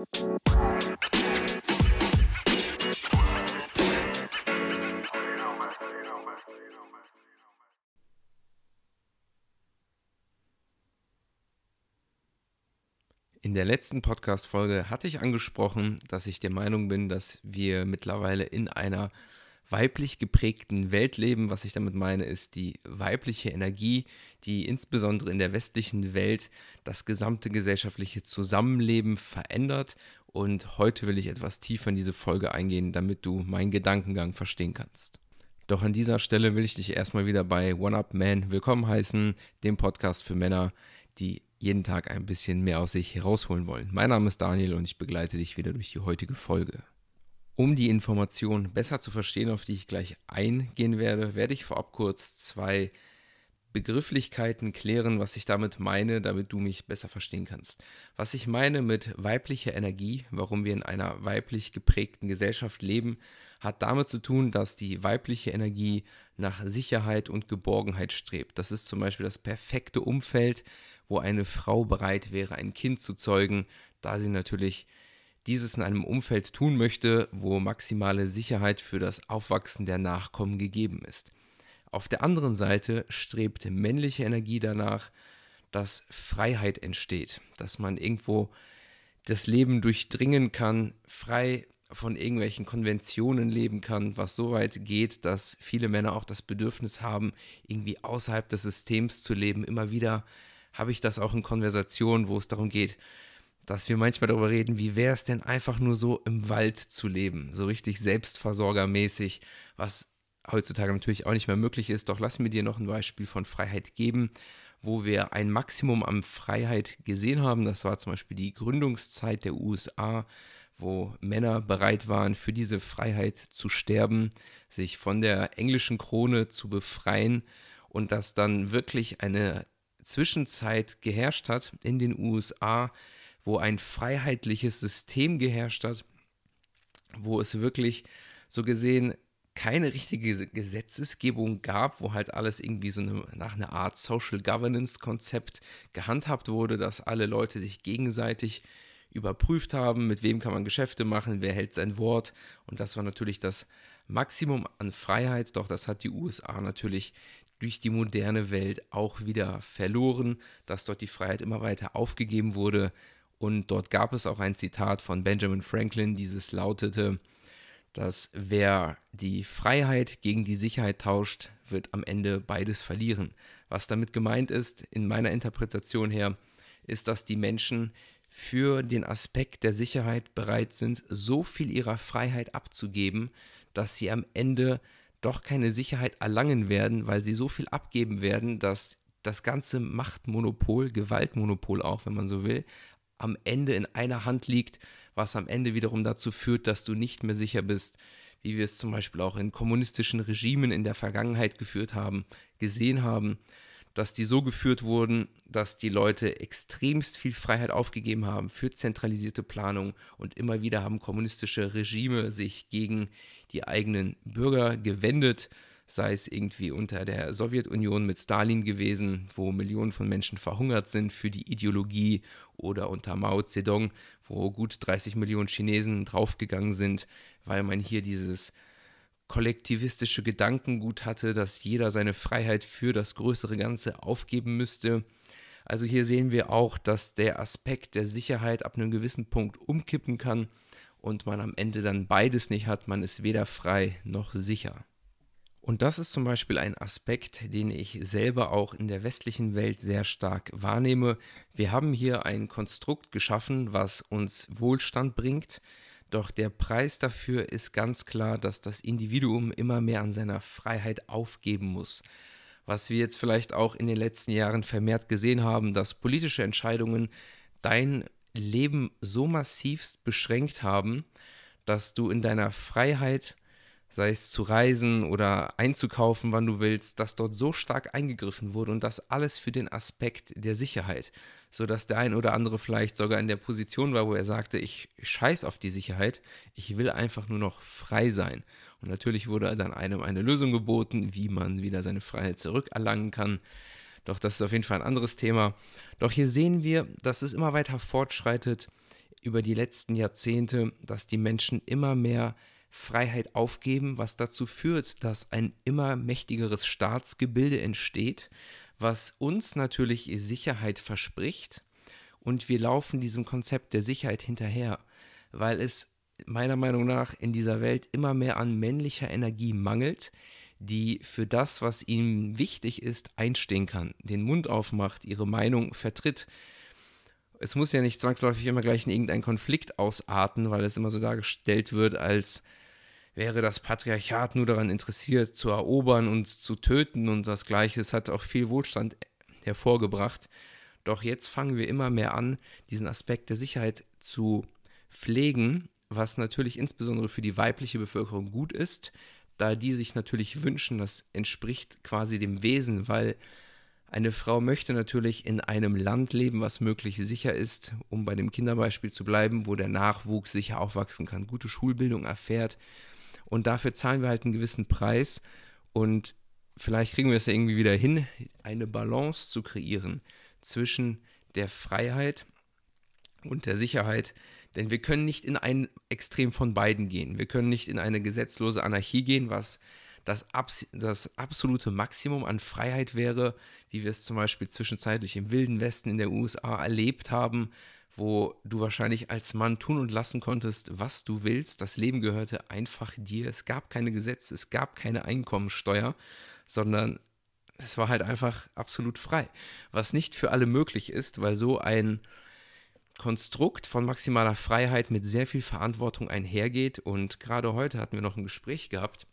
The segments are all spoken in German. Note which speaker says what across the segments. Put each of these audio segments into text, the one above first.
Speaker 1: In der letzten Podcast-Folge hatte ich angesprochen, dass ich der Meinung bin, dass wir mittlerweile in einer weiblich geprägten Welt leben. Was ich damit meine, ist die weibliche Energie, die insbesondere in der westlichen Welt das gesamte gesellschaftliche Zusammenleben verändert. Und heute will ich etwas tiefer in diese Folge eingehen, damit du meinen Gedankengang verstehen kannst. Doch an dieser Stelle will ich dich erstmal wieder bei One Up Man willkommen heißen, dem Podcast für Männer, die jeden Tag ein bisschen mehr aus sich herausholen wollen. Mein Name ist Daniel und ich begleite dich wieder durch die heutige Folge. Um die Information besser zu verstehen, auf die ich gleich eingehen werde, werde ich vorab kurz zwei Begrifflichkeiten klären, was ich damit meine, damit du mich besser verstehen kannst. Was ich meine mit weiblicher Energie, warum wir in einer weiblich geprägten Gesellschaft leben, hat damit zu tun, dass die weibliche Energie nach Sicherheit und Geborgenheit strebt. Das ist zum Beispiel das perfekte Umfeld, wo eine Frau bereit wäre, ein Kind zu zeugen, da sie natürlich dieses in einem Umfeld tun möchte, wo maximale Sicherheit für das Aufwachsen der Nachkommen gegeben ist. Auf der anderen Seite strebt männliche Energie danach, dass Freiheit entsteht, dass man irgendwo das Leben durchdringen kann, frei von irgendwelchen Konventionen leben kann, was so weit geht, dass viele Männer auch das Bedürfnis haben, irgendwie außerhalb des Systems zu leben, immer wieder habe ich das auch in Konversationen, wo es darum geht, dass wir manchmal darüber reden, wie wäre es denn einfach nur so im Wald zu leben, so richtig selbstversorgermäßig, was heutzutage natürlich auch nicht mehr möglich ist. Doch lass mir dir noch ein Beispiel von Freiheit geben, wo wir ein Maximum an Freiheit gesehen haben. Das war zum Beispiel die Gründungszeit der USA, wo Männer bereit waren, für diese Freiheit zu sterben, sich von der englischen Krone zu befreien und dass dann wirklich eine Zwischenzeit geherrscht hat in den USA, wo ein freiheitliches System geherrscht hat, wo es wirklich so gesehen keine richtige Gesetzesgebung gab, wo halt alles irgendwie so eine, nach einer Art Social Governance Konzept gehandhabt wurde, dass alle Leute sich gegenseitig überprüft haben, mit wem kann man Geschäfte machen, wer hält sein Wort. Und das war natürlich das Maximum an Freiheit, doch das hat die USA natürlich durch die moderne Welt auch wieder verloren, dass dort die Freiheit immer weiter aufgegeben wurde. Und dort gab es auch ein Zitat von Benjamin Franklin, dieses lautete, dass wer die Freiheit gegen die Sicherheit tauscht, wird am Ende beides verlieren. Was damit gemeint ist, in meiner Interpretation her, ist, dass die Menschen für den Aspekt der Sicherheit bereit sind, so viel ihrer Freiheit abzugeben, dass sie am Ende doch keine Sicherheit erlangen werden, weil sie so viel abgeben werden, dass das ganze Machtmonopol, Gewaltmonopol auch, wenn man so will, am Ende in einer Hand liegt, was am Ende wiederum dazu führt, dass du nicht mehr sicher bist, wie wir es zum Beispiel auch in kommunistischen Regimen in der Vergangenheit geführt haben, gesehen haben, dass die so geführt wurden, dass die Leute extremst viel Freiheit aufgegeben haben für zentralisierte Planung und immer wieder haben kommunistische Regime sich gegen die eigenen Bürger gewendet, sei es irgendwie unter der Sowjetunion mit Stalin gewesen, wo Millionen von Menschen verhungert sind für die Ideologie, oder unter Mao Zedong, wo gut 30 Millionen Chinesen draufgegangen sind, weil man hier dieses kollektivistische Gedankengut hatte, dass jeder seine Freiheit für das größere Ganze aufgeben müsste. Also hier sehen wir auch, dass der Aspekt der Sicherheit ab einem gewissen Punkt umkippen kann und man am Ende dann beides nicht hat, man ist weder frei noch sicher. Und das ist zum Beispiel ein Aspekt, den ich selber auch in der westlichen Welt sehr stark wahrnehme. Wir haben hier ein Konstrukt geschaffen, was uns Wohlstand bringt, doch der Preis dafür ist ganz klar, dass das Individuum immer mehr an seiner Freiheit aufgeben muss. Was wir jetzt vielleicht auch in den letzten Jahren vermehrt gesehen haben, dass politische Entscheidungen dein Leben so massivst beschränkt haben, dass du in deiner Freiheit sei es zu reisen oder einzukaufen, wann du willst, dass dort so stark eingegriffen wurde und das alles für den Aspekt der Sicherheit, sodass der ein oder andere vielleicht sogar in der Position war, wo er sagte, ich scheiß auf die Sicherheit, ich will einfach nur noch frei sein. Und natürlich wurde dann einem eine Lösung geboten, wie man wieder seine Freiheit zurückerlangen kann. Doch das ist auf jeden Fall ein anderes Thema. Doch hier sehen wir, dass es immer weiter fortschreitet über die letzten Jahrzehnte, dass die Menschen immer mehr Freiheit aufgeben, was dazu führt, dass ein immer mächtigeres Staatsgebilde entsteht, was uns natürlich Sicherheit verspricht. Und wir laufen diesem Konzept der Sicherheit hinterher, weil es meiner Meinung nach in dieser Welt immer mehr an männlicher Energie mangelt, die für das, was ihnen wichtig ist, einstehen kann, den Mund aufmacht, ihre Meinung vertritt. Es muss ja nicht zwangsläufig immer gleich in irgendeinen Konflikt ausarten, weil es immer so dargestellt wird, als wäre das Patriarchat nur daran interessiert, zu erobern und zu töten und das Gleiche. Es hat auch viel Wohlstand hervorgebracht. Doch jetzt fangen wir immer mehr an, diesen Aspekt der Sicherheit zu pflegen, was natürlich insbesondere für die weibliche Bevölkerung gut ist, da die sich natürlich wünschen, das entspricht quasi dem Wesen, weil eine Frau möchte natürlich in einem Land leben, was möglichst sicher ist, um bei dem Kinderbeispiel zu bleiben, wo der Nachwuchs sicher aufwachsen kann, gute Schulbildung erfährt. Und dafür zahlen wir halt einen gewissen Preis. Und vielleicht kriegen wir es ja irgendwie wieder hin, eine Balance zu kreieren zwischen der Freiheit und der Sicherheit, denn wir können nicht in ein Extrem von beiden gehen. Wir können nicht in eine gesetzlose Anarchie gehen, was das, Abs das absolute Maximum an Freiheit wäre, wie wir es zum Beispiel zwischenzeitlich im Wilden Westen in der USA erlebt haben, wo du wahrscheinlich als Mann tun und lassen konntest, was du willst. Das Leben gehörte einfach dir. Es gab keine Gesetze, es gab keine Einkommensteuer, sondern es war halt einfach absolut frei. Was nicht für alle möglich ist, weil so ein Konstrukt von maximaler Freiheit mit sehr viel Verantwortung einhergeht. Und gerade heute hatten wir noch ein Gespräch gehabt.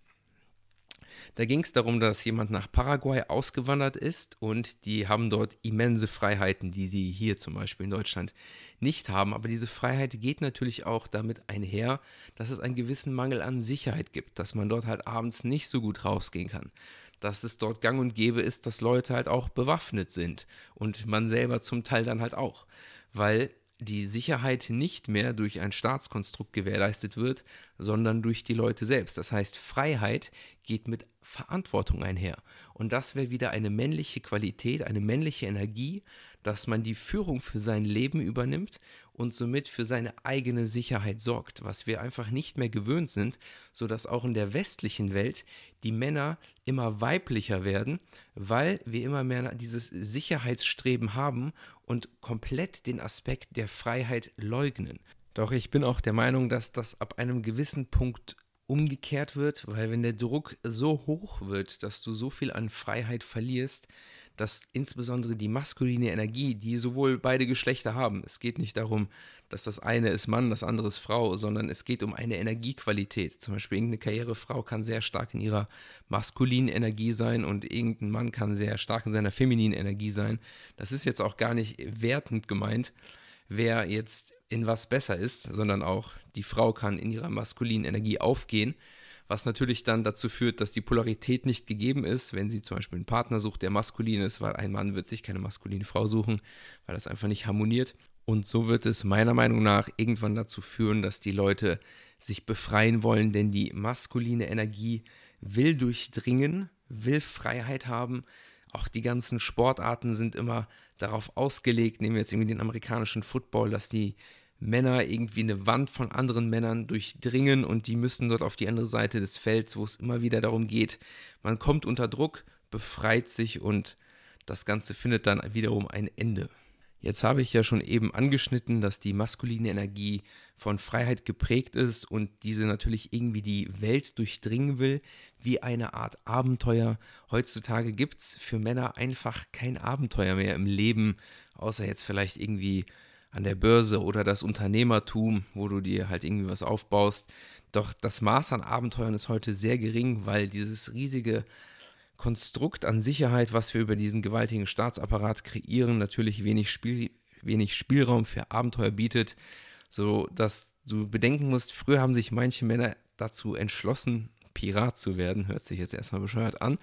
Speaker 1: Da ging es darum, dass jemand nach Paraguay ausgewandert ist und die haben dort immense Freiheiten, die sie hier zum Beispiel in Deutschland nicht haben. Aber diese Freiheit geht natürlich auch damit einher, dass es einen gewissen Mangel an Sicherheit gibt, dass man dort halt abends nicht so gut rausgehen kann dass es dort gang und gäbe ist, dass Leute halt auch bewaffnet sind und man selber zum Teil dann halt auch, weil die Sicherheit nicht mehr durch ein Staatskonstrukt gewährleistet wird, sondern durch die Leute selbst. Das heißt, Freiheit geht mit Verantwortung einher. Und das wäre wieder eine männliche Qualität, eine männliche Energie, dass man die Führung für sein Leben übernimmt und somit für seine eigene Sicherheit sorgt, was wir einfach nicht mehr gewöhnt sind, sodass auch in der westlichen Welt die Männer immer weiblicher werden, weil wir immer mehr dieses Sicherheitsstreben haben und komplett den Aspekt der Freiheit leugnen. Doch ich bin auch der Meinung, dass das ab einem gewissen Punkt umgekehrt wird, weil wenn der Druck so hoch wird, dass du so viel an Freiheit verlierst, dass insbesondere die maskuline Energie, die sowohl beide Geschlechter haben, es geht nicht darum, dass das eine ist Mann, das andere ist Frau, sondern es geht um eine Energiequalität. Zum Beispiel irgendeine Karrierefrau kann sehr stark in ihrer maskulinen Energie sein und irgendein Mann kann sehr stark in seiner femininen Energie sein. Das ist jetzt auch gar nicht wertend gemeint, wer jetzt in was besser ist, sondern auch die Frau kann in ihrer maskulinen Energie aufgehen was natürlich dann dazu führt, dass die Polarität nicht gegeben ist, wenn sie zum Beispiel einen Partner sucht, der maskulin ist, weil ein Mann wird sich keine maskuline Frau suchen, weil das einfach nicht harmoniert. Und so wird es meiner Meinung nach irgendwann dazu führen, dass die Leute sich befreien wollen, denn die maskuline Energie will durchdringen, will Freiheit haben. Auch die ganzen Sportarten sind immer darauf ausgelegt, nehmen wir jetzt irgendwie den amerikanischen Football, dass die Männer irgendwie eine Wand von anderen Männern durchdringen und die müssen dort auf die andere Seite des Felds, wo es immer wieder darum geht, man kommt unter Druck, befreit sich und das Ganze findet dann wiederum ein Ende. Jetzt habe ich ja schon eben angeschnitten, dass die maskuline Energie von Freiheit geprägt ist und diese natürlich irgendwie die Welt durchdringen will, wie eine Art Abenteuer. Heutzutage gibt es für Männer einfach kein Abenteuer mehr im Leben, außer jetzt vielleicht irgendwie an der Börse oder das Unternehmertum, wo du dir halt irgendwie was aufbaust. Doch das Maß an Abenteuern ist heute sehr gering, weil dieses riesige Konstrukt an Sicherheit, was wir über diesen gewaltigen Staatsapparat kreieren, natürlich wenig, Spiel, wenig Spielraum für Abenteuer bietet, so dass du bedenken musst, früher haben sich manche Männer dazu entschlossen, Pirat zu werden. Hört sich jetzt erstmal bescheuert an.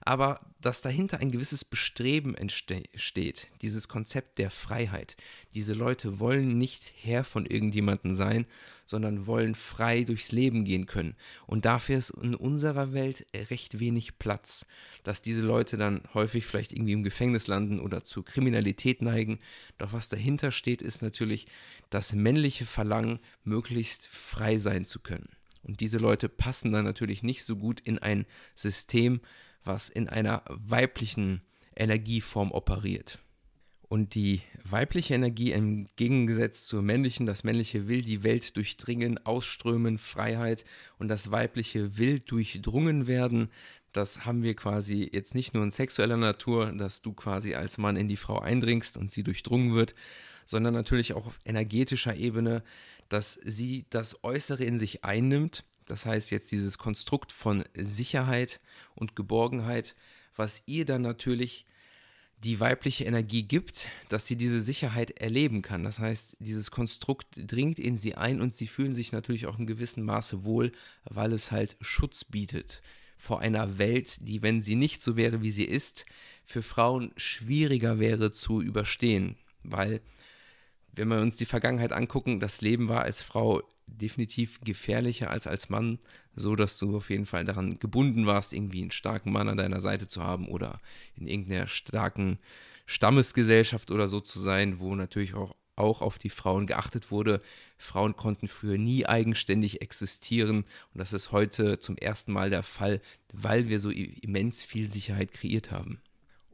Speaker 1: Aber dass dahinter ein gewisses Bestreben entsteht, dieses Konzept der Freiheit. Diese Leute wollen nicht Herr von irgendjemandem sein, sondern wollen frei durchs Leben gehen können. Und dafür ist in unserer Welt recht wenig Platz, dass diese Leute dann häufig vielleicht irgendwie im Gefängnis landen oder zu Kriminalität neigen. Doch was dahinter steht, ist natürlich das männliche Verlangen, möglichst frei sein zu können. Und diese Leute passen dann natürlich nicht so gut in ein System, was in einer weiblichen Energieform operiert. Und die weibliche Energie im Gegensatz zur männlichen, das männliche will die Welt durchdringen, ausströmen, Freiheit und das weibliche will durchdrungen werden. Das haben wir quasi jetzt nicht nur in sexueller Natur, dass du quasi als Mann in die Frau eindringst und sie durchdrungen wird, sondern natürlich auch auf energetischer Ebene, dass sie das Äußere in sich einnimmt. Das heißt jetzt dieses Konstrukt von Sicherheit und Geborgenheit, was ihr dann natürlich die weibliche Energie gibt, dass sie diese Sicherheit erleben kann. Das heißt, dieses Konstrukt dringt in sie ein und sie fühlen sich natürlich auch in gewissem Maße wohl, weil es halt Schutz bietet vor einer Welt, die, wenn sie nicht so wäre, wie sie ist, für Frauen schwieriger wäre zu überstehen. Weil, wenn wir uns die Vergangenheit angucken, das Leben war als Frau definitiv gefährlicher als als Mann, so dass du auf jeden Fall daran gebunden warst, irgendwie einen starken Mann an deiner Seite zu haben oder in irgendeiner starken Stammesgesellschaft oder so zu sein, wo natürlich auch, auch auf die Frauen geachtet wurde. Frauen konnten früher nie eigenständig existieren und das ist heute zum ersten Mal der Fall, weil wir so immens viel Sicherheit kreiert haben.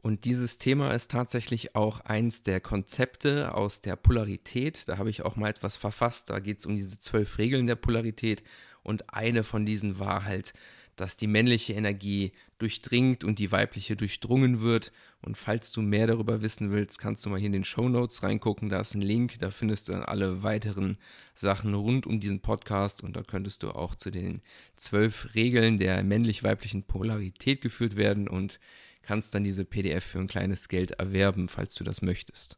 Speaker 1: Und dieses Thema ist tatsächlich auch eins der Konzepte aus der Polarität. Da habe ich auch mal etwas verfasst. Da geht es um diese zwölf Regeln der Polarität. Und eine von diesen war halt, dass die männliche Energie durchdringt und die weibliche durchdrungen wird. Und falls du mehr darüber wissen willst, kannst du mal hier in den Show Notes reingucken. Da ist ein Link, da findest du dann alle weiteren Sachen rund um diesen Podcast. Und da könntest du auch zu den zwölf Regeln der männlich-weiblichen Polarität geführt werden. Und kannst dann diese PDF für ein kleines Geld erwerben, falls du das möchtest.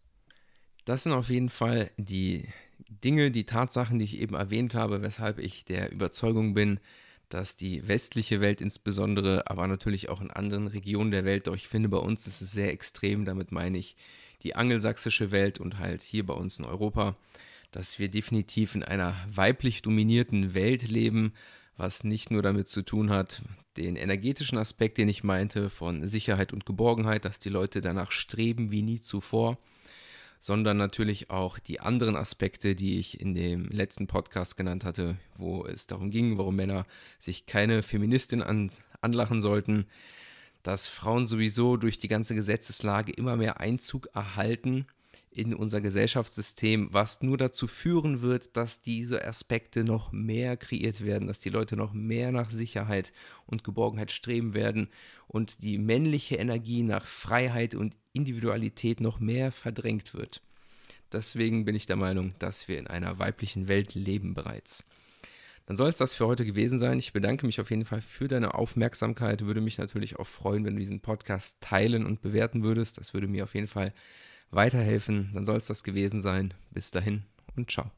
Speaker 1: Das sind auf jeden Fall die Dinge, die Tatsachen, die ich eben erwähnt habe, weshalb ich der Überzeugung bin, dass die westliche Welt insbesondere, aber natürlich auch in anderen Regionen der Welt, doch ich finde, bei uns ist es sehr extrem, damit meine ich die angelsächsische Welt und halt hier bei uns in Europa, dass wir definitiv in einer weiblich dominierten Welt leben, was nicht nur damit zu tun hat, den energetischen Aspekt, den ich meinte, von Sicherheit und Geborgenheit, dass die Leute danach streben wie nie zuvor, sondern natürlich auch die anderen Aspekte, die ich in dem letzten Podcast genannt hatte, wo es darum ging, warum Männer sich keine Feministin an, anlachen sollten, dass Frauen sowieso durch die ganze Gesetzeslage immer mehr Einzug erhalten in unser Gesellschaftssystem, was nur dazu führen wird, dass diese Aspekte noch mehr kreiert werden, dass die Leute noch mehr nach Sicherheit und Geborgenheit streben werden und die männliche Energie nach Freiheit und Individualität noch mehr verdrängt wird. Deswegen bin ich der Meinung, dass wir in einer weiblichen Welt leben bereits. Dann soll es das für heute gewesen sein. Ich bedanke mich auf jeden Fall für deine Aufmerksamkeit. Würde mich natürlich auch freuen, wenn du diesen Podcast teilen und bewerten würdest. Das würde mir auf jeden Fall weiterhelfen, dann soll es das gewesen sein. Bis dahin und ciao.